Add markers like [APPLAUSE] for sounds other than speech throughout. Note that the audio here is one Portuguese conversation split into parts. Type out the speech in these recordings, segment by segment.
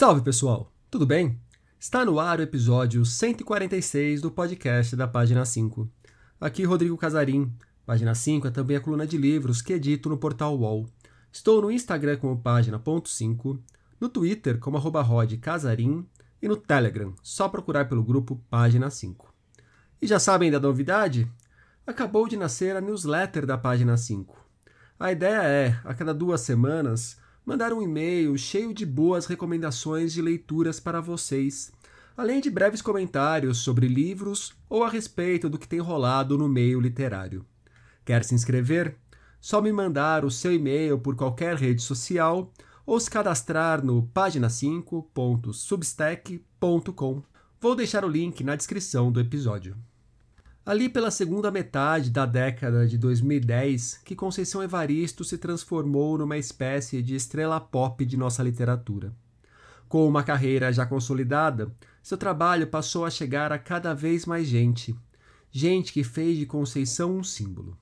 Salve pessoal, tudo bem? Está no ar o episódio 146 do podcast da Página 5. Aqui Rodrigo Casarim. Página 5 é também a coluna de livros que edito no portal UOL. Estou no Instagram como página.5, no Twitter como arroba Casarim e no Telegram, só procurar pelo grupo Página 5. E já sabem da novidade? Acabou de nascer a newsletter da Página 5. A ideia é, a cada duas semanas, mandar um e-mail cheio de boas recomendações de leituras para vocês, além de breves comentários sobre livros ou a respeito do que tem rolado no meio literário. Quer se inscrever? Só me mandar o seu e-mail por qualquer rede social ou se cadastrar no página5.substack.com. Vou deixar o link na descrição do episódio. Ali pela segunda metade da década de 2010, que Conceição Evaristo se transformou numa espécie de estrela pop de nossa literatura. Com uma carreira já consolidada, seu trabalho passou a chegar a cada vez mais gente, gente que fez de Conceição um símbolo.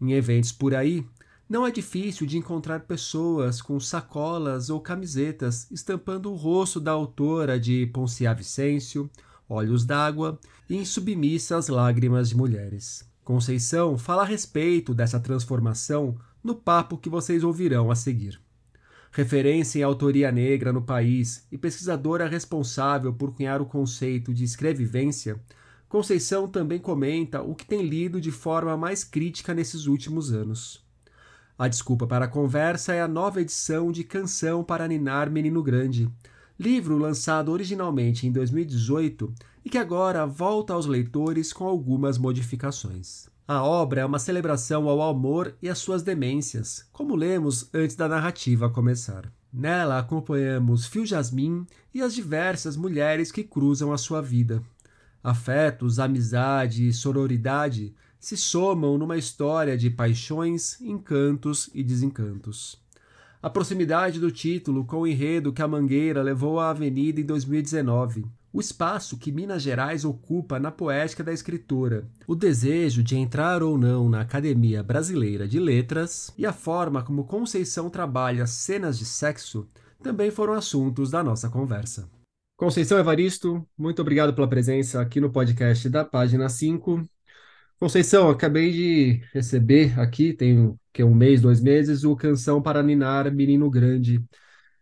Em eventos por aí, não é difícil de encontrar pessoas com sacolas ou camisetas estampando o rosto da autora de Poncia Vicêncio, Olhos d'Água e Insubmissa às Lágrimas de Mulheres. Conceição fala a respeito dessa transformação no papo que vocês ouvirão a seguir. Referência em autoria negra no país e pesquisadora responsável por cunhar o conceito de escrevivência, Conceição também comenta o que tem lido de forma mais crítica nesses últimos anos. A desculpa para a conversa é a nova edição de Canção para Ninar Menino Grande, livro lançado originalmente em 2018 e que agora volta aos leitores com algumas modificações. A obra é uma celebração ao amor e às suas demências, como lemos antes da narrativa começar. Nela acompanhamos Fio Jasmin e as diversas mulheres que cruzam a sua vida. Afetos, amizade e sororidade se somam numa história de paixões, encantos e desencantos. A proximidade do título com o enredo que a Mangueira levou à Avenida em 2019, o espaço que Minas Gerais ocupa na poética da escritora, o desejo de entrar ou não na Academia Brasileira de Letras e a forma como Conceição trabalha cenas de sexo também foram assuntos da nossa conversa. Conceição Evaristo, muito obrigado pela presença aqui no podcast da página 5. Conceição, acabei de receber aqui, tem que um mês, dois meses, o Canção para Ninar Menino Grande,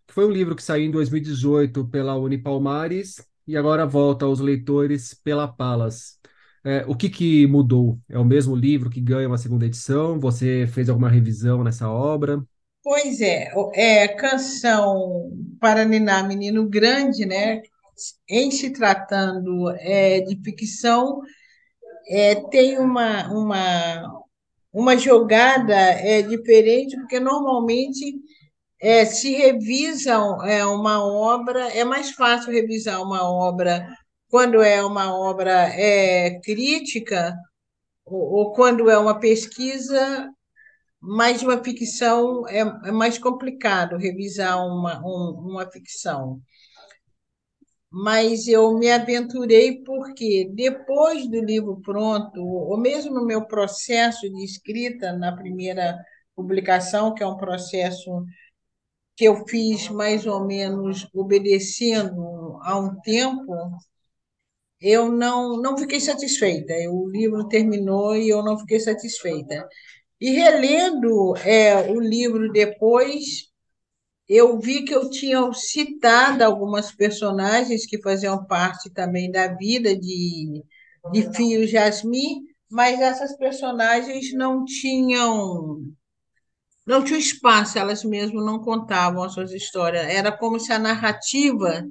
que foi um livro que saiu em 2018 pela Unipalmares e agora volta aos leitores pela Palas. É, o que, que mudou? É o mesmo livro que ganha uma segunda edição? Você fez alguma revisão nessa obra? Pois é, é Canção para Ninar Menino Grande, né? Em se tratando é, de ficção, é, tem uma, uma, uma jogada é, diferente, porque normalmente é, se revisam é, uma obra, é mais fácil revisar uma obra quando é uma obra é, crítica ou, ou quando é uma pesquisa, mas uma ficção é, é mais complicado revisar uma, um, uma ficção mas eu me aventurei porque depois do livro pronto, ou mesmo no meu processo de escrita na primeira publicação, que é um processo que eu fiz mais ou menos obedecendo a um tempo, eu não, não fiquei satisfeita. O livro terminou e eu não fiquei satisfeita. E relendo é, o livro depois, eu vi que eu tinha citado algumas personagens que faziam parte também da vida de, de Fio Jasmine, mas essas personagens não tinham não tinham espaço, elas mesmas não contavam as suas histórias. Era como se a narrativa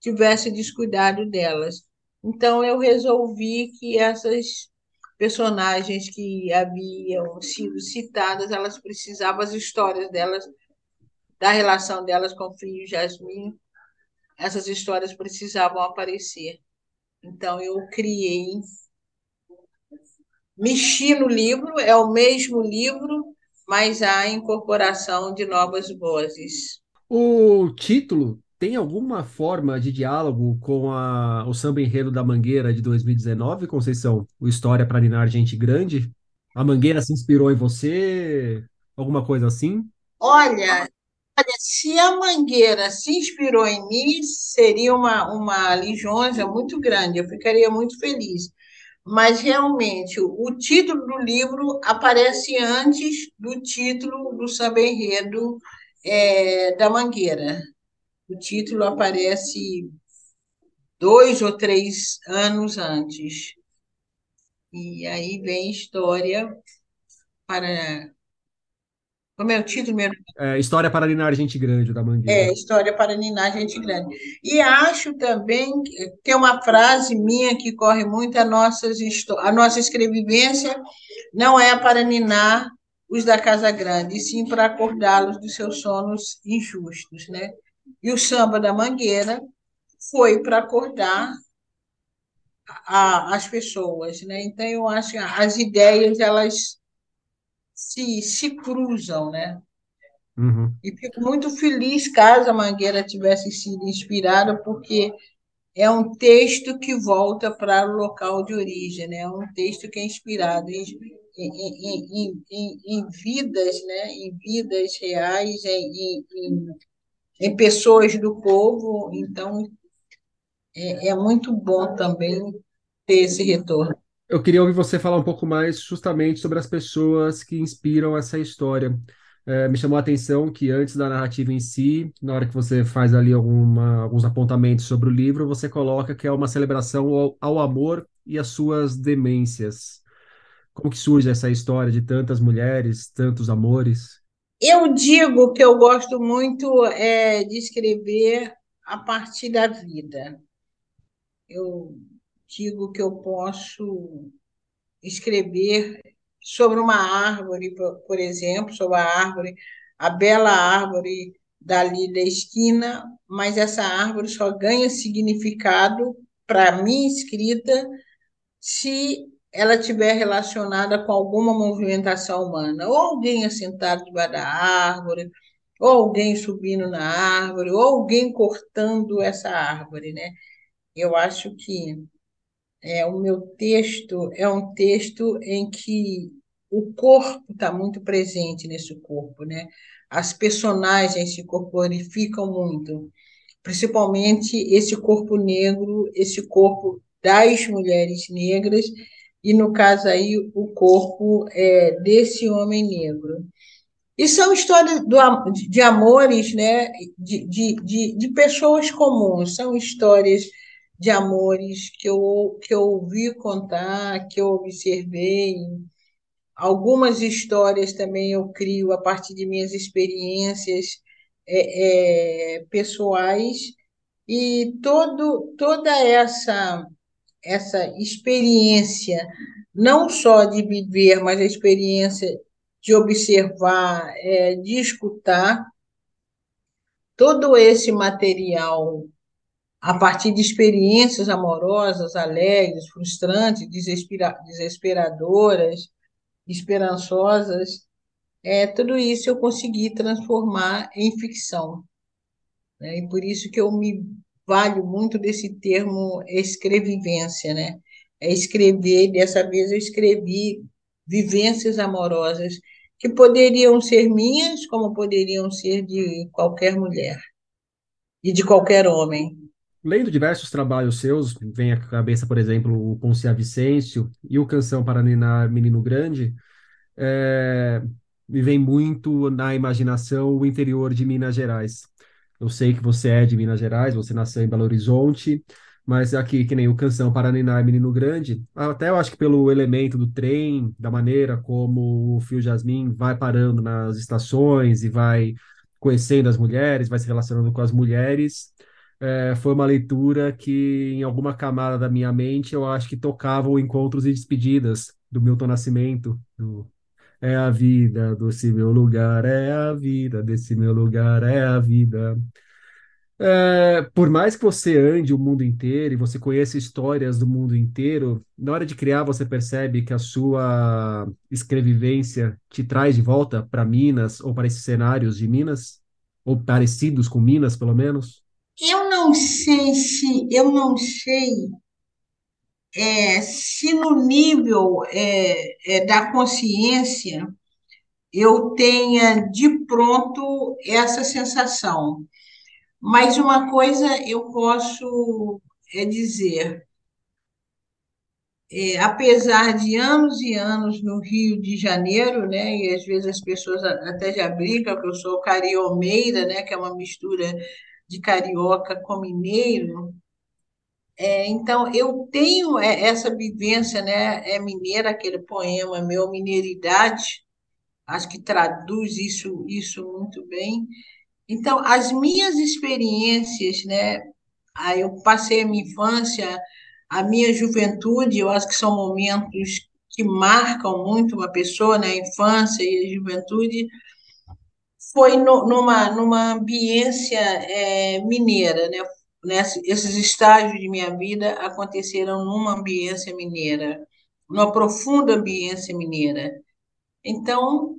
tivesse descuidado delas. Então eu resolvi que essas personagens que haviam sido citadas, elas precisavam as histórias delas da relação delas com o Fio e Jasmine, essas histórias precisavam aparecer. Então, eu criei, mexi no livro, é o mesmo livro, mas há incorporação de novas vozes. O título tem alguma forma de diálogo com a, o samba enredo da Mangueira de 2019, Conceição? O História para Ninar Gente Grande? A Mangueira se inspirou em você? Alguma coisa assim? Olha, Olha, se a Mangueira se inspirou em mim, seria uma, uma lisonja muito grande, eu ficaria muito feliz. Mas, realmente, o título do livro aparece antes do título do samba enredo é, da Mangueira. O título aparece dois ou três anos antes. E aí vem história para como é o título mesmo? É, História para Ninar Gente Grande, da Mangueira. É, História para Ninar Gente Grande. E acho também tem uma frase minha que corre muito, a, nossas, a nossa escrevivência não é para ninar os da Casa Grande, e sim para acordá-los dos seus sonos injustos. Né? E o samba da Mangueira foi para acordar a, as pessoas. Né? Então, eu acho que as ideias, elas se, se cruzam, né? Uhum. E fico muito feliz caso a Mangueira tivesse sido inspirada, porque é um texto que volta para o local de origem, né? é um texto que é inspirado em, em, em, em, vidas, né? em vidas reais, em, em, em pessoas do povo. Então, é, é muito bom também ter esse retorno. Eu queria ouvir você falar um pouco mais justamente sobre as pessoas que inspiram essa história. É, me chamou a atenção que antes da narrativa em si, na hora que você faz ali alguma, alguns apontamentos sobre o livro, você coloca que é uma celebração ao, ao amor e às suas demências. Como que surge essa história de tantas mulheres, tantos amores? Eu digo que eu gosto muito é, de escrever a partir da vida. Eu digo que eu posso escrever sobre uma árvore, por exemplo, sobre a árvore, a bela árvore dali da esquina, mas essa árvore só ganha significado para mim escrita se ela estiver relacionada com alguma movimentação humana, ou alguém assentado debaixo da árvore, ou alguém subindo na árvore, ou alguém cortando essa árvore, né? Eu acho que é, o meu texto é um texto em que o corpo está muito presente nesse corpo, né? As personagens se corporificam muito, principalmente esse corpo negro, esse corpo das mulheres negras e no caso aí o corpo é, desse homem negro. E são histórias do, de amores, né? De, de, de, de pessoas comuns, são histórias de amores que eu, que eu ouvi contar, que eu observei. Algumas histórias também eu crio a partir de minhas experiências é, é, pessoais e todo, toda essa, essa experiência, não só de viver, mas a experiência de observar, é, de escutar, todo esse material a partir de experiências amorosas, alegres, frustrantes, desespera desesperadoras, esperançosas, é, tudo isso eu consegui transformar em ficção. Né? E por isso que eu me valho muito desse termo escrevivência, né? É escrever, dessa vez eu escrevi vivências amorosas que poderiam ser minhas, como poderiam ser de qualquer mulher e de qualquer homem. Lendo diversos trabalhos seus, vem à cabeça, por exemplo, o Poncia Vicêncio e o Canção para Ninar Menino Grande, é, me vem muito na imaginação o interior de Minas Gerais. Eu sei que você é de Minas Gerais, você nasceu em Belo Horizonte, mas aqui, que nem o Canção para Ninar Menino Grande, até eu acho que pelo elemento do trem, da maneira como o Fio Jasmin vai parando nas estações e vai conhecendo as mulheres, vai se relacionando com as mulheres, é, foi uma leitura que, em alguma camada da minha mente, eu acho que tocava o Encontros e Despedidas, do Milton Nascimento. Do, é a vida desse meu lugar, é a vida desse meu lugar, é a vida. É, por mais que você ande o mundo inteiro e você conheça histórias do mundo inteiro, na hora de criar você percebe que a sua escrevivência te traz de volta para Minas ou para esses cenários de Minas, ou parecidos com Minas, pelo menos? Eu não sei se, eu não sei é, se no nível é, é, da consciência eu tenha de pronto essa sensação. Mas uma coisa eu posso é dizer, é, apesar de anos e anos no Rio de Janeiro, né, e às vezes as pessoas até já brincam que eu sou cariomeira, né, que é uma mistura de carioca com mineiro, é, então, eu tenho é, essa vivência né, é mineira, aquele poema meu, Mineiridade, acho que traduz isso, isso muito bem. Então, as minhas experiências, né, aí eu passei a minha infância, a minha juventude, eu acho que são momentos que marcam muito uma pessoa, né, a infância e a juventude, foi no, numa, numa ambiência é, mineira, né? Nesse, esses estágios de minha vida aconteceram numa ambiência mineira, numa profunda ambiência mineira. Então,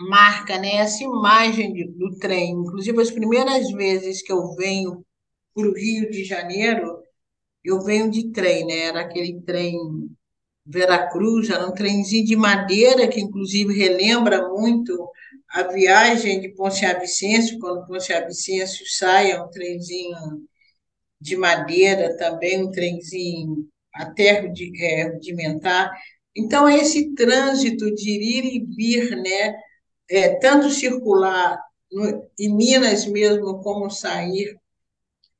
marca né, essa imagem de, do trem. Inclusive, as primeiras vezes que eu venho para o Rio de Janeiro, eu venho de trem, né? Era aquele trem Veracruz, era um trenzinho de madeira, que inclusive relembra muito a viagem de Ponce a quando Ponce a sai, é um trenzinho de madeira, também um trenzinho até é, rudimentar. Então, esse trânsito de ir e vir, né, é, tanto circular no, em Minas mesmo, como sair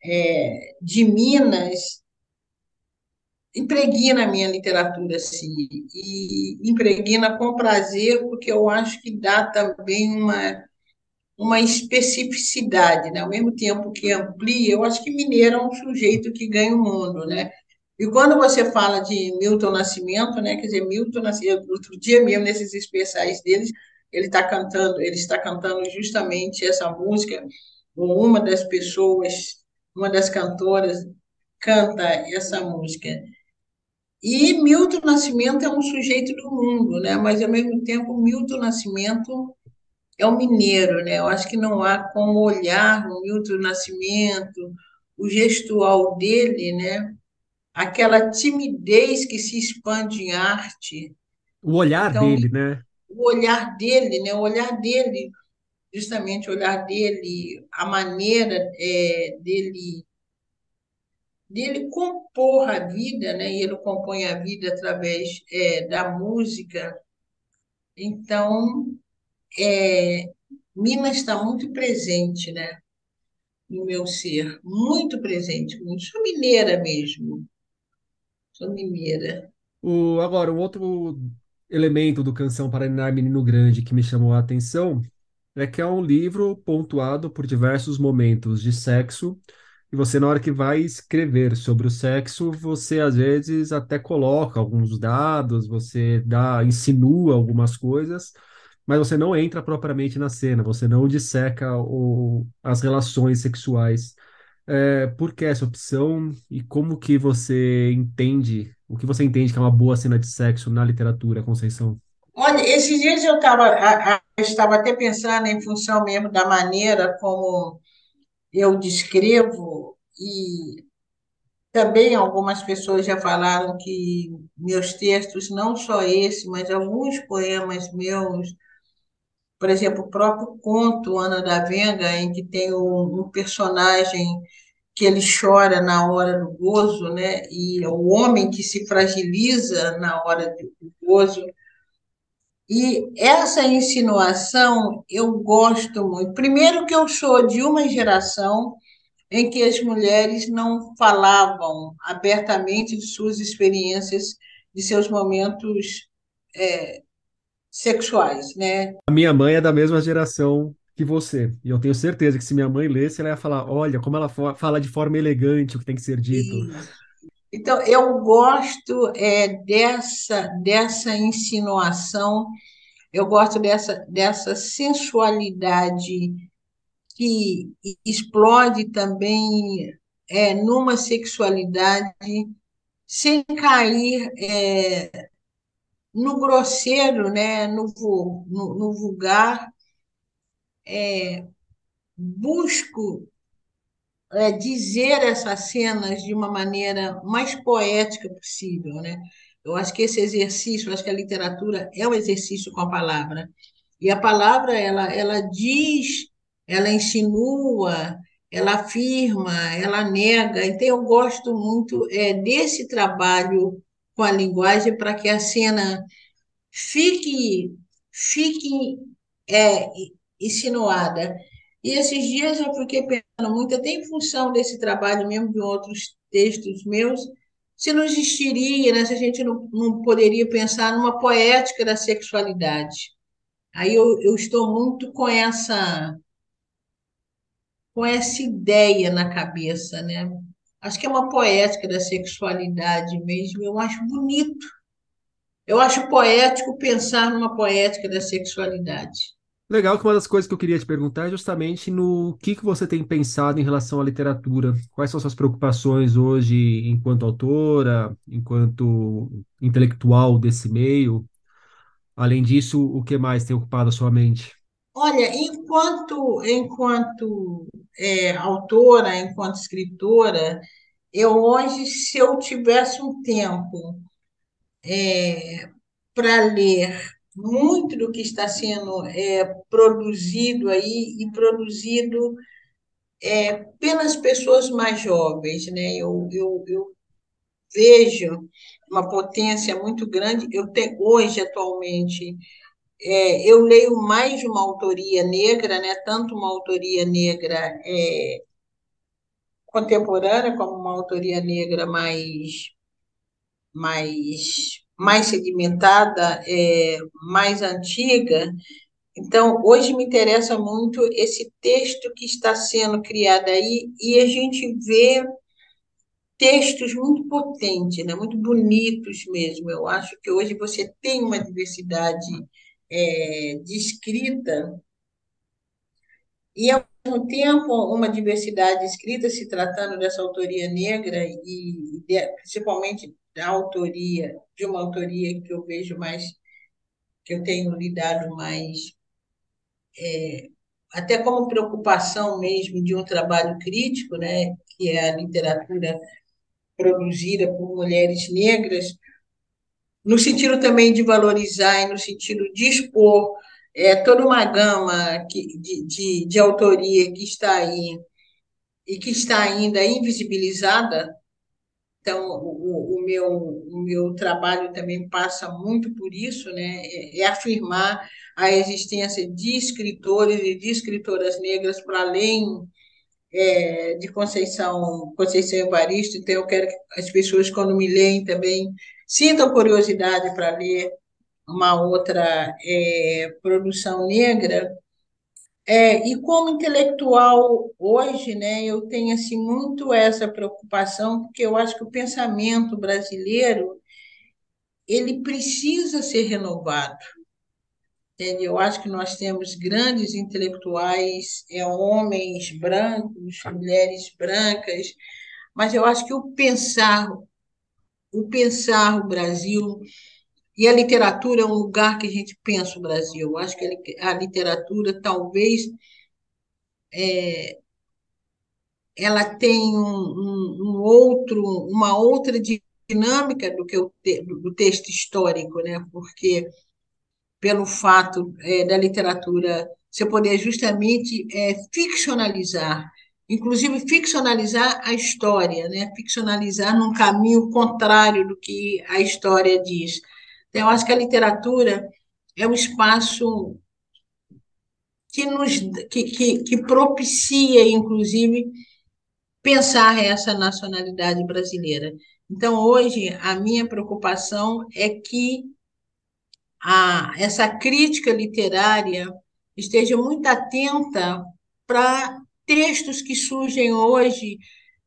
é, de Minas, impregna a minha literatura, assim, e impregna com prazer, porque eu acho que dá também uma, uma especificidade, né? ao mesmo tempo que amplia, eu acho que Mineiro é um sujeito que ganha o mundo, né? E quando você fala de Milton Nascimento, né, quer dizer, Milton Nascimento, outro dia mesmo, nesses especiais deles, ele está cantando, ele está cantando justamente essa música, uma das pessoas, uma das cantoras canta essa música. E Milton Nascimento é um sujeito do mundo, né? mas, ao mesmo tempo, Milton Nascimento é um mineiro. Né? Eu acho que não há como olhar o Milton Nascimento, o gestual dele, né? aquela timidez que se expande em arte. O olhar então, dele, né? O olhar dele, né? o olhar dele, justamente o olhar dele, a maneira é, dele dele compor a vida, né? E ele compõe a vida através é, da música. Então, é, está muito presente, né? No meu ser, muito presente. Sou mineira mesmo. Sou mineira. O, agora, um outro elemento do Canção para Ninar Menino Grande que me chamou a atenção é que é um livro pontuado por diversos momentos de sexo e você, na hora que vai escrever sobre o sexo, você às vezes até coloca alguns dados, você dá, insinua algumas coisas, mas você não entra propriamente na cena, você não disseca o, as relações sexuais. É, por que essa opção e como que você entende, o que você entende que é uma boa cena de sexo na literatura, Conceição? Olha, esses dias eu estava até pensando em função mesmo da maneira como eu descrevo, e também algumas pessoas já falaram que meus textos, não só esse, mas alguns poemas meus, por exemplo, o próprio conto Ana da Venga, em que tem um, um personagem que ele chora na hora do gozo, né? E o homem que se fragiliza na hora do gozo, e essa insinuação eu gosto muito. Primeiro, que eu sou de uma geração em que as mulheres não falavam abertamente de suas experiências, de seus momentos é, sexuais, né? A minha mãe é da mesma geração que você. E eu tenho certeza que se minha mãe lesse, ela ia falar: olha, como ela fala de forma elegante o que tem que ser dito. Então, eu gosto é, dessa, dessa insinuação, eu gosto dessa, dessa sensualidade que explode também é, numa sexualidade sem cair é, no grosseiro, né, no, no, no vulgar. É, busco é, dizer essas cenas de uma maneira mais poética possível, né? Eu acho que esse exercício, eu acho que a literatura é um exercício com a palavra. E a palavra, ela, ela diz, ela insinua, ela afirma, ela nega. Então, eu gosto muito é, desse trabalho com a linguagem para que a cena fique, fique é, insinuada. E esses dias eu fiquei pensando muito, até em função desse trabalho mesmo de outros textos meus, se não existiria, né, se a gente não, não poderia pensar numa poética da sexualidade. Aí eu, eu estou muito com essa com essa ideia na cabeça, né? Acho que é uma poética da sexualidade mesmo, eu acho bonito. Eu acho poético pensar numa poética da sexualidade. Legal que uma das coisas que eu queria te perguntar é justamente no que, que você tem pensado em relação à literatura. Quais são suas preocupações hoje enquanto autora, enquanto intelectual desse meio? Além disso, o que mais tem ocupado a sua mente? Olha, enquanto, enquanto é, autora, enquanto escritora, eu hoje, se eu tivesse um tempo é, para ler muito do que está sendo é, produzido aí e produzido é, pelas pessoas mais jovens, né? Eu, eu, eu vejo uma potência muito grande. Eu tenho hoje atualmente é, eu leio mais uma autoria negra, né? Tanto uma autoria negra é, contemporânea como uma autoria negra mais mais mais sedimentada, é, mais antiga. Então, hoje me interessa muito esse texto que está sendo criado aí e a gente vê textos muito potentes, né? muito bonitos mesmo. Eu acho que hoje você tem uma diversidade é, de escrita e, ao mesmo tempo, uma diversidade de escrita, se tratando dessa autoria negra e, de, principalmente da autoria, de uma autoria que eu vejo mais, que eu tenho lidado mais, é, até como preocupação mesmo de um trabalho crítico, né, que é a literatura produzida por mulheres negras, no sentido também de valorizar e no sentido de expor é, toda uma gama que, de, de, de autoria que está aí e que está ainda invisibilizada. Então, o, o, meu, o meu trabalho também passa muito por isso, né? é, é afirmar a existência de escritores e de escritoras negras para além é, de Conceição, Conceição Evaristo, então eu quero que as pessoas, quando me leem também, sintam curiosidade para ler uma outra é, produção negra. É, e como intelectual hoje, né, eu tenho assim muito essa preocupação, porque eu acho que o pensamento brasileiro ele precisa ser renovado. Eu acho que nós temos grandes intelectuais, é, homens brancos, mulheres brancas, mas eu acho que o pensar, o pensar o Brasil e a literatura é um lugar que a gente pensa o Brasil. Eu acho que a literatura talvez é, ela tem um, um, outro, uma outra dinâmica do que o te, do texto histórico, né? Porque pelo fato é, da literatura você poder justamente é, ficcionalizar, inclusive ficcionalizar a história, né? ficcionalizar num caminho contrário do que a história diz. Eu acho que a literatura é um espaço que, nos, que, que, que propicia, inclusive, pensar essa nacionalidade brasileira. Então, hoje, a minha preocupação é que a, essa crítica literária esteja muito atenta para textos que surgem hoje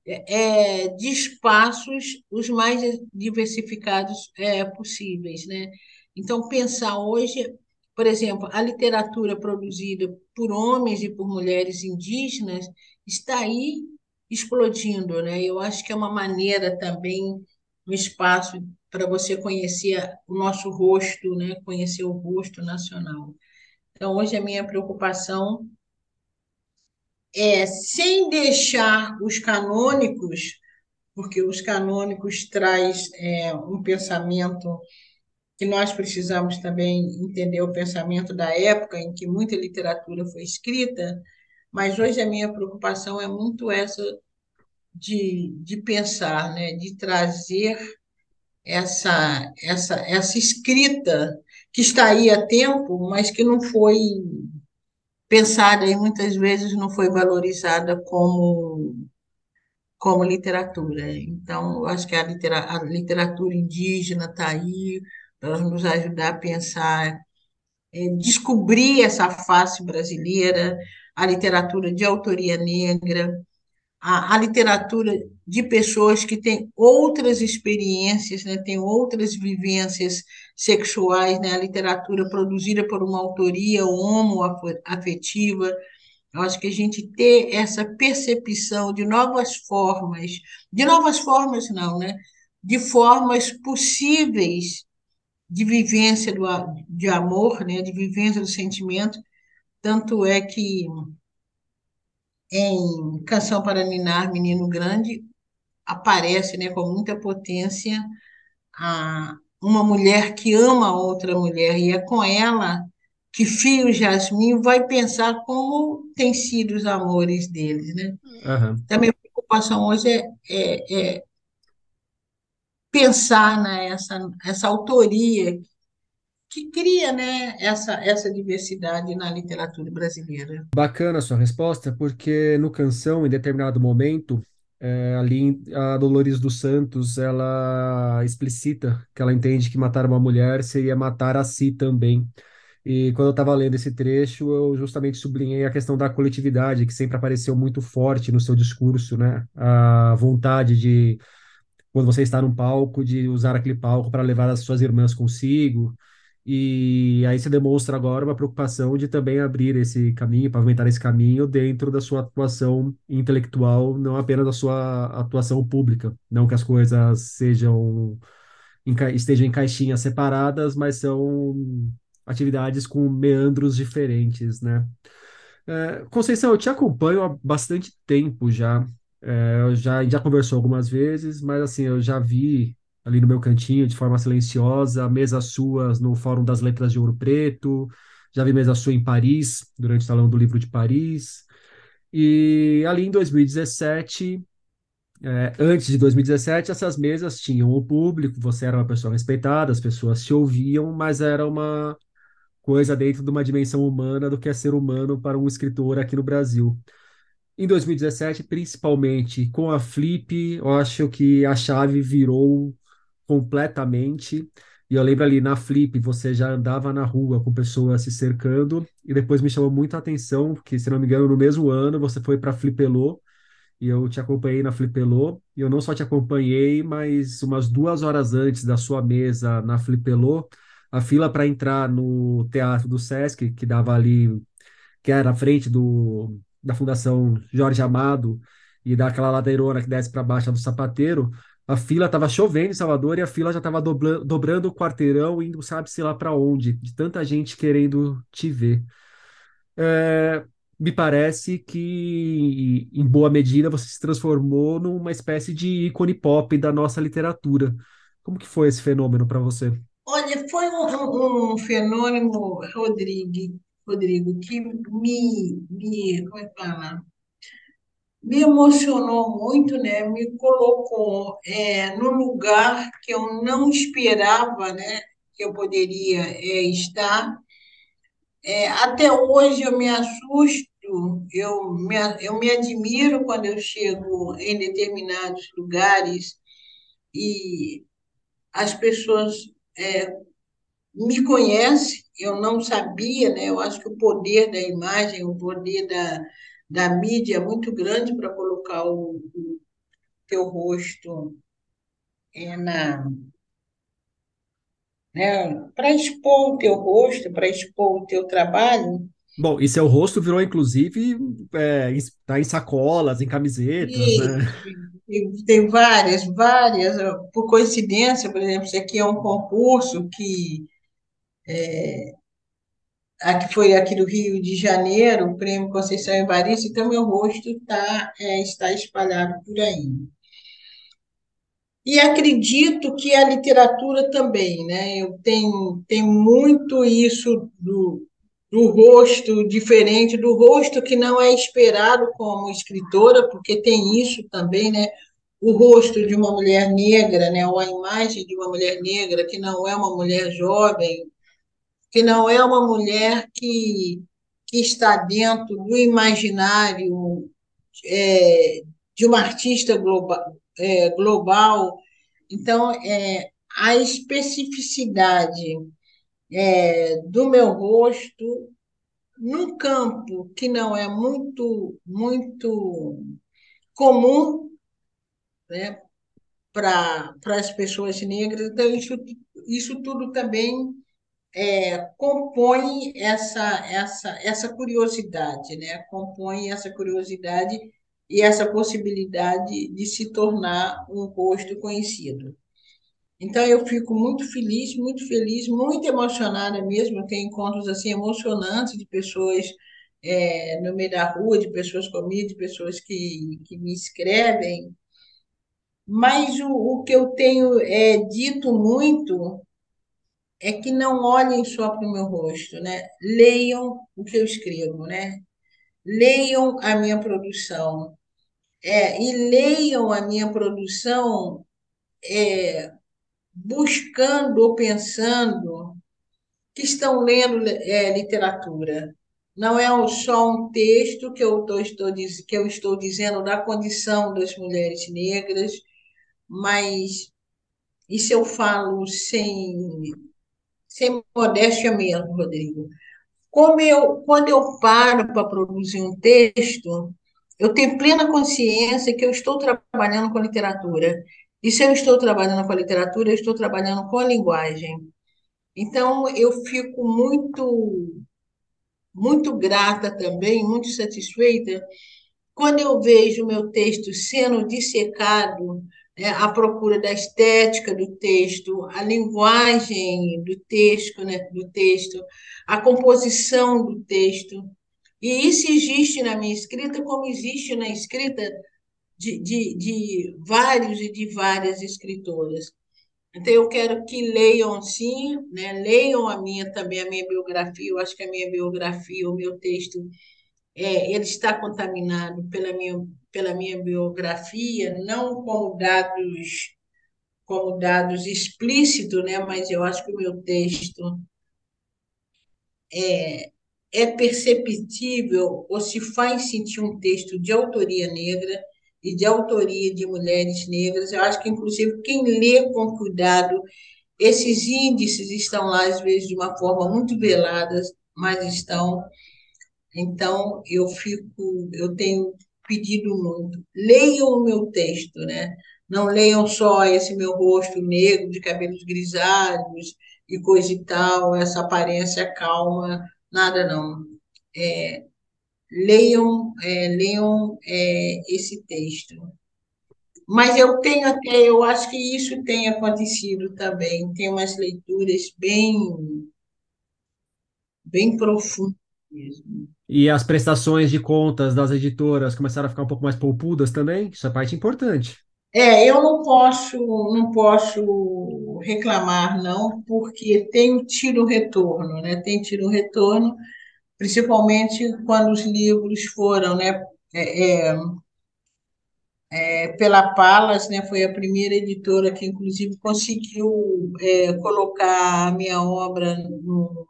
é, de espaços os mais diversificados é, possíveis. Né? Então, pensar hoje, por exemplo, a literatura produzida por homens e por mulheres indígenas está aí explodindo. Né? Eu acho que é uma maneira também, um espaço para você conhecer o nosso rosto, né? conhecer o rosto nacional. Então, hoje a minha preocupação é, sem deixar os canônicos, porque os canônicos traz é, um pensamento que nós precisamos também entender o pensamento da época em que muita literatura foi escrita, mas hoje a minha preocupação é muito essa de, de pensar, né, de trazer essa, essa, essa escrita que está aí há tempo, mas que não foi pensada e muitas vezes não foi valorizada como, como literatura. Então, eu acho que a, litera, a literatura indígena está aí para nos ajudar a pensar, é, descobrir essa face brasileira, a literatura de autoria negra, a, a, literatura de pessoas que têm outras experiências, né, têm outras vivências sexuais, né, a literatura produzida por uma autoria homoafetiva. Eu acho que a gente ter essa percepção de novas formas, de novas formas não, né, de formas possíveis de vivência do, de amor, né, de vivência do sentimento, tanto é que em Canção para Ninar, Menino Grande, aparece né, com muita potência a, uma mulher que ama outra mulher, e é com ela que Fio Jasmin vai pensar como têm sido os amores deles. Né? Uhum. A minha preocupação hoje é, é, é pensar nessa né, essa autoria que cria né, essa, essa diversidade na literatura brasileira. Bacana a sua resposta, porque no Canção, em determinado momento, é, ali a Dolores dos Santos, ela explicita que ela entende que matar uma mulher seria matar a si também. E quando eu estava lendo esse trecho, eu justamente sublinhei a questão da coletividade, que sempre apareceu muito forte no seu discurso, né? A vontade de, quando você está num palco, de usar aquele palco para levar as suas irmãs consigo, e aí você demonstra agora uma preocupação de também abrir esse caminho, pavimentar esse caminho dentro da sua atuação intelectual, não apenas da sua atuação pública. Não que as coisas sejam estejam em caixinhas separadas, mas são atividades com meandros diferentes, né? É, Conceição, eu te acompanho há bastante tempo já. É, eu já já conversou algumas vezes, mas assim, eu já vi ali no meu cantinho, de forma silenciosa, mesas suas no Fórum das Letras de Ouro Preto, já vi mesa sua em Paris, durante o Salão do Livro de Paris. E ali em 2017, é, antes de 2017, essas mesas tinham o público, você era uma pessoa respeitada, as pessoas te ouviam, mas era uma coisa dentro de uma dimensão humana do que é ser humano para um escritor aqui no Brasil. Em 2017, principalmente com a Flip, eu acho que a chave virou completamente. E eu lembro ali na Flip, você já andava na rua com pessoas se cercando, e depois me chamou muito a atenção, que, se não me engano, no mesmo ano você foi para Flipelô, e eu te acompanhei na Flipelô, e eu não só te acompanhei, mas umas duas horas antes da sua mesa na Flipelô, a fila para entrar no Teatro do Sesc, que dava ali, que era à frente do, da Fundação Jorge Amado, e daquela ladeirona que desce para baixo do sapateiro, a fila estava chovendo em Salvador e a fila já estava dobrando o quarteirão, indo sabe-se lá para onde, de tanta gente querendo te ver. É, me parece que, em boa medida, você se transformou numa espécie de ícone pop da nossa literatura. Como que foi esse fenômeno para você? Olha, foi um, um, fenômeno, Rodrigo, Rodrigo, que me, me, como é que fala? Me emocionou muito, né? Me colocou é, no lugar que eu não esperava, né? Que eu poderia é, estar. É, até hoje eu me assusto, eu me, eu me admiro quando eu chego em determinados lugares e as pessoas é, me conhecem, eu não sabia, né? Eu acho que o poder da imagem, o poder da, da mídia muito grande para colocar o, o, teu rosto é, na. Né, para expor o teu rosto, para expor o teu trabalho. Bom, e seu rosto virou, inclusive, é, tá em sacolas, em camisetas, e, né? Tem várias, várias. Por coincidência, por exemplo, isso aqui é um concurso que é, aqui foi aqui do Rio de Janeiro, o Prêmio Conceição Evaristo, então meu rosto tá, é, está espalhado por aí. E acredito que a literatura também, né? Eu tenho, tenho muito isso do, do rosto diferente, do rosto que não é esperado como escritora, porque tem isso também, né? O rosto de uma mulher negra, né? Ou a imagem de uma mulher negra que não é uma mulher jovem, que não é uma mulher que, que está dentro do imaginário é, de uma artista global, é, global. Então, é, a especificidade é, do meu rosto num campo que não é muito, muito comum né, para as pessoas negras. Então, isso, isso tudo também é, compõe essa, essa, essa curiosidade, né? compõe essa curiosidade e essa possibilidade de se tornar um rosto conhecido. Então eu fico muito feliz, muito feliz, muito emocionada mesmo. Eu tenho encontros assim emocionantes de pessoas é, no meio da rua, de pessoas comigo, de pessoas que, que me escrevem. Mas o, o que eu tenho é, dito muito é que não olhem só para o meu rosto, né? Leiam o que eu escrevo, né? Leiam a minha produção. É, e leiam a minha produção é, buscando ou pensando que estão lendo é, literatura. Não é só um texto que eu, tô, estou, que eu estou dizendo da condição das mulheres negras, mas isso eu falo sem, sem modéstia mesmo, Rodrigo. Como eu, quando eu paro para produzir um texto, eu tenho plena consciência que eu estou trabalhando com literatura. E se eu estou trabalhando com a literatura, eu estou trabalhando com a linguagem. Então, eu fico muito, muito grata também, muito satisfeita, quando eu vejo o meu texto sendo dissecado né, à procura da estética do texto, a linguagem do texto, né, do texto, a composição do texto. E isso existe na minha escrita, como existe na escrita de, de, de vários e de várias escritoras. Então, eu quero que leiam, sim, né? leiam a minha também, a minha biografia. Eu acho que a minha biografia, o meu texto, é, ele está contaminado pela minha, pela minha biografia, não como dados como dados explícitos, né? mas eu acho que o meu texto é, é perceptível ou se faz sentir um texto de autoria negra e de autoria de mulheres negras. Eu acho que, inclusive, quem lê com cuidado, esses índices estão lá, às vezes, de uma forma muito velada, mas estão. Então, eu fico, eu tenho pedido muito, leiam o meu texto, né? Não leiam só esse meu rosto negro, de cabelos grisalhos e coisa e tal, essa aparência calma, nada não. É, leiam, é, leiam é, esse texto. Mas eu tenho até, eu acho que isso tem acontecido também. Tem umas leituras bem, bem profundas mesmo. E as prestações de contas das editoras começaram a ficar um pouco mais poupudas também? Isso é parte importante. É, eu não posso, não posso reclamar, não, porque tem tido retorno, né? Tem tido retorno principalmente quando os livros foram, né, é, é, é, pela Palas, né, foi a primeira editora que, inclusive, conseguiu é, colocar a minha obra no,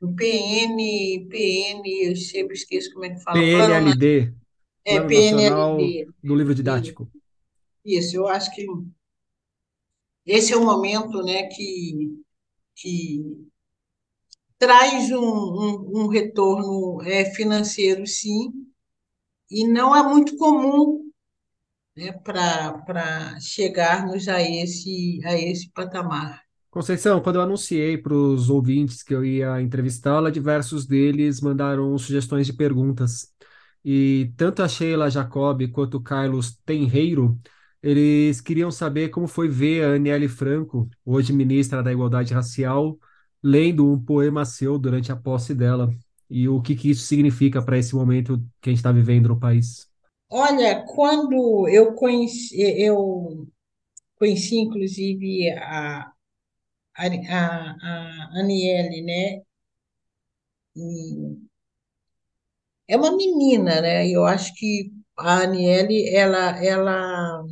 PN, PN, eu sempre esqueço como é que fala. PNLD, é, PNLD. do livro didático. Isso, eu acho que esse é o momento né, que, que traz um, um, um retorno é, financeiro, sim, e não é muito comum né, para chegarmos a esse, a esse patamar. Conceição, quando eu anunciei para os ouvintes que eu ia entrevistá-la, diversos deles mandaram sugestões de perguntas. E tanto a Sheila Jacob quanto o Carlos Tenreiro, eles queriam saber como foi ver a Aniele Franco, hoje ministra da Igualdade Racial, lendo um poema seu durante a posse dela e o que, que isso significa para esse momento que a gente está vivendo no país. Olha, quando eu conheci, eu conheci inclusive a, a, a, a Aniele, né? E é uma menina, né? Eu acho que a Aniele, ela, ela,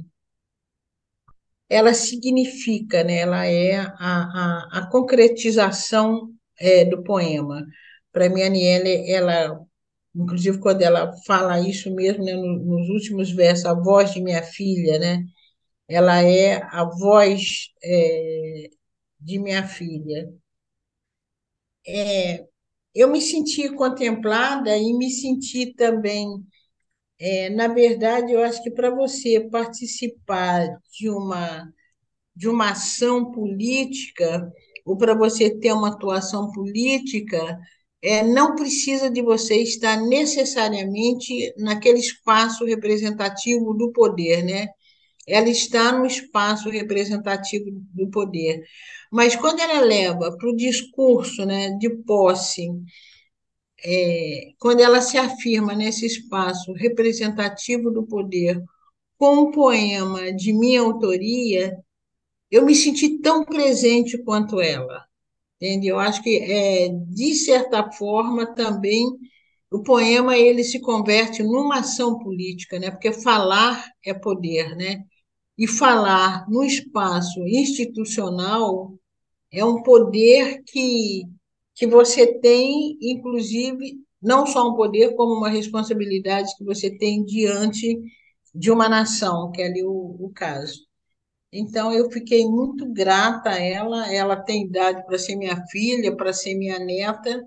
ela significa, né? Ela é a, a, a concretização é, do poema. Para mim, a Aniele, ela, inclusive quando ela fala isso mesmo, né, nos últimos versos, a voz de minha filha, né? Ela é a voz é, de minha filha. É, eu me senti contemplada e me senti também. É, na verdade, eu acho que para você participar de uma, de uma ação política, ou para você ter uma atuação política, é, não precisa de você estar necessariamente naquele espaço representativo do poder, né? Ela está no espaço representativo do poder. Mas quando ela leva para o discurso né, de posse, é, quando ela se afirma nesse espaço representativo do poder com um poema de minha autoria, eu me senti tão presente quanto ela. Entende? Eu acho que, é, de certa forma, também o poema ele se converte numa ação política, né? porque falar é poder. Né? E falar no espaço institucional é um poder que, que você tem, inclusive, não só um poder, como uma responsabilidade que você tem diante de uma nação, que é ali o, o caso. Então, eu fiquei muito grata a ela. Ela tem idade para ser minha filha, para ser minha neta.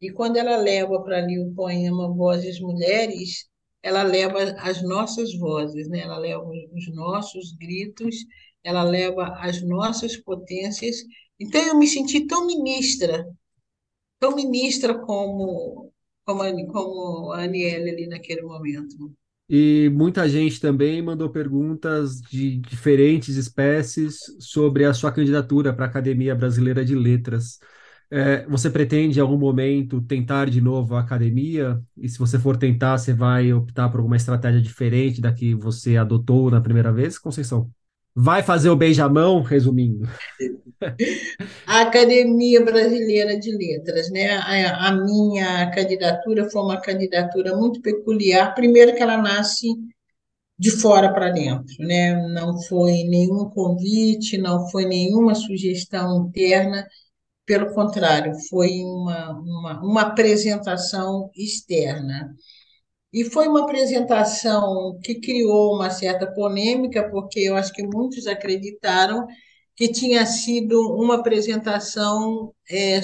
E quando ela leva para ali o poema Vozes Mulheres, ela leva as nossas vozes, né? ela leva os nossos gritos, ela leva as nossas potências. Então, eu me senti tão ministra, tão ministra como, como, como a Aniele ali naquele momento. E muita gente também mandou perguntas de diferentes espécies sobre a sua candidatura para a Academia Brasileira de Letras. É, você pretende, em algum momento, tentar de novo a academia? E se você for tentar, você vai optar por alguma estratégia diferente da que você adotou na primeira vez, Conceição? Vai fazer o beijamão, resumindo? [LAUGHS] A Academia Brasileira de Letras, né? A, a minha candidatura foi uma candidatura muito peculiar. Primeiro que ela nasce de fora para dentro, né? Não foi nenhum convite, não foi nenhuma sugestão interna pelo contrário, foi uma, uma, uma apresentação externa. E foi uma apresentação que criou uma certa polêmica, porque eu acho que muitos acreditaram que tinha sido uma apresentação é,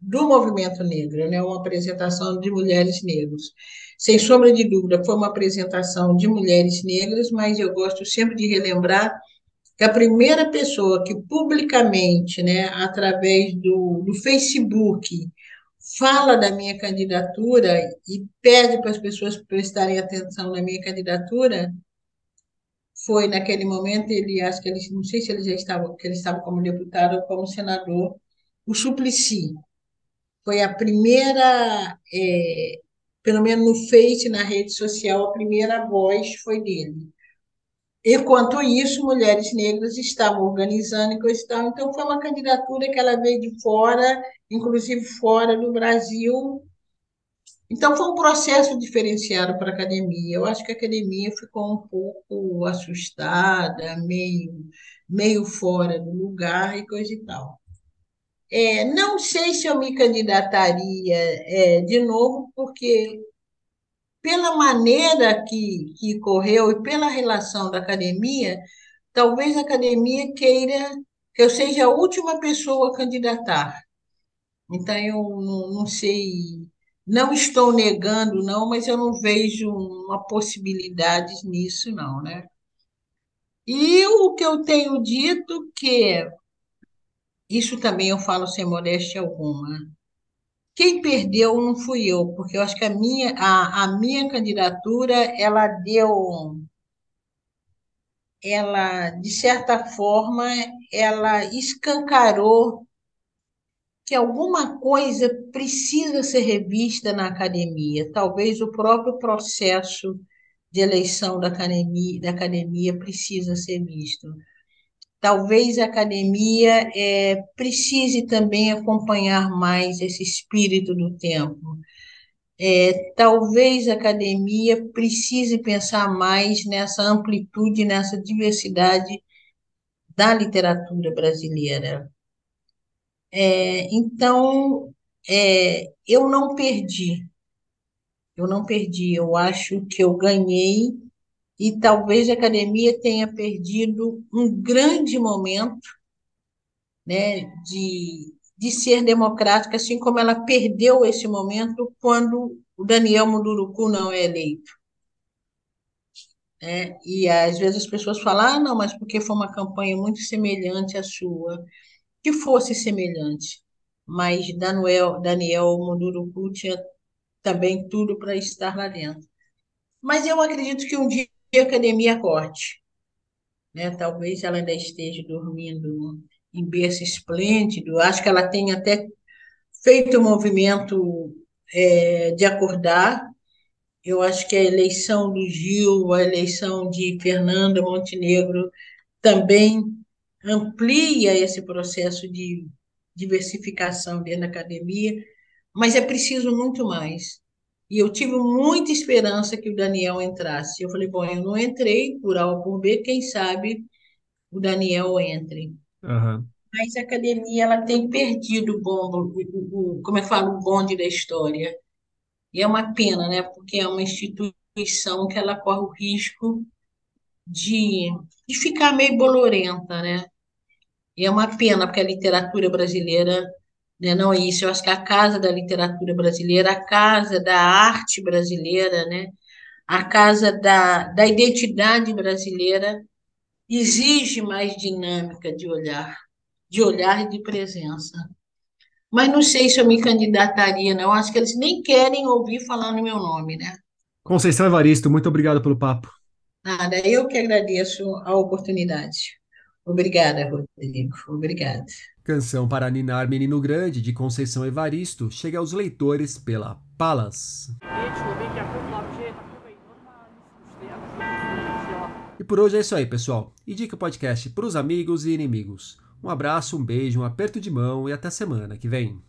do movimento negro, né? uma apresentação de mulheres negras. Sem sombra de dúvida, foi uma apresentação de mulheres negras, mas eu gosto sempre de relembrar que a primeira pessoa que publicamente, né, através do, do Facebook, fala da minha candidatura e pede para as pessoas prestarem atenção na minha candidatura, foi naquele momento ele acho que ele não sei se ele já estava que ele estava como deputado ou como senador o Suplicy. Foi a primeira é, pelo menos no Face na rede social a primeira voz foi dele Enquanto isso, mulheres negras estavam organizando e coisa Então, foi uma candidatura que ela veio de fora, inclusive fora do Brasil. Então, foi um processo diferenciado para a academia. Eu acho que a academia ficou um pouco assustada, meio, meio fora do lugar e coisa e tal. É, não sei se eu me candidataria é, de novo, porque pela maneira que, que correu e pela relação da academia, talvez a academia queira que eu seja a última pessoa a candidatar. Então, eu não, não sei, não estou negando, não, mas eu não vejo uma possibilidade nisso, não, né? E o que eu tenho dito que isso também eu falo sem modéstia alguma. Quem perdeu não fui eu, porque eu acho que a minha, a, a minha candidatura, ela deu, ela, de certa forma, ela escancarou que alguma coisa precisa ser revista na academia, talvez o próprio processo de eleição da academia, da academia precisa ser visto. Talvez a academia é, precise também acompanhar mais esse espírito do tempo. É, talvez a academia precise pensar mais nessa amplitude, nessa diversidade da literatura brasileira. É, então, é, eu não perdi, eu não perdi, eu acho que eu ganhei e talvez a academia tenha perdido um grande momento né, de, de ser democrática, assim como ela perdeu esse momento quando o Daniel Munduruku não é eleito. É, e às vezes as pessoas falam, ah, não, mas porque foi uma campanha muito semelhante à sua. Que fosse semelhante, mas Daniel, Daniel Munduruku tinha também tudo para estar lá dentro. Mas eu acredito que um dia a academia corte. Né? Talvez ela ainda esteja dormindo em berço esplêndido. Acho que ela tem até feito o movimento é, de acordar. Eu acho que a eleição do Gil, a eleição de Fernanda Montenegro também amplia esse processo de diversificação dentro da academia, mas é preciso muito mais. E eu tive muita esperança que o Daniel entrasse. Eu falei, bom, eu não entrei por A ou por B, quem sabe o Daniel entre. Uhum. Mas a academia ela tem perdido o bonde, o, o, como é que fala, o bonde da história. E é uma pena, né? Porque é uma instituição que ela corre o risco de, de ficar meio bolorenta, né? E é uma pena, porque a literatura brasileira né, não é isso. Eu acho que a casa da literatura brasileira, a casa da arte brasileira, né, a casa da, da identidade brasileira exige mais dinâmica de olhar, de olhar e de presença. Mas não sei se eu me candidataria, não. Acho que eles nem querem ouvir falar no meu nome, né? Conceição Evaristo, muito obrigado pelo papo. Nada, eu que agradeço a oportunidade. Obrigada, Rodrigo. Obrigada. Canção para Ninar Menino Grande, de Conceição Evaristo, chega aos leitores pela Palas. E por hoje é isso aí, pessoal. Indica o podcast para os amigos e inimigos. Um abraço, um beijo, um aperto de mão e até semana que vem.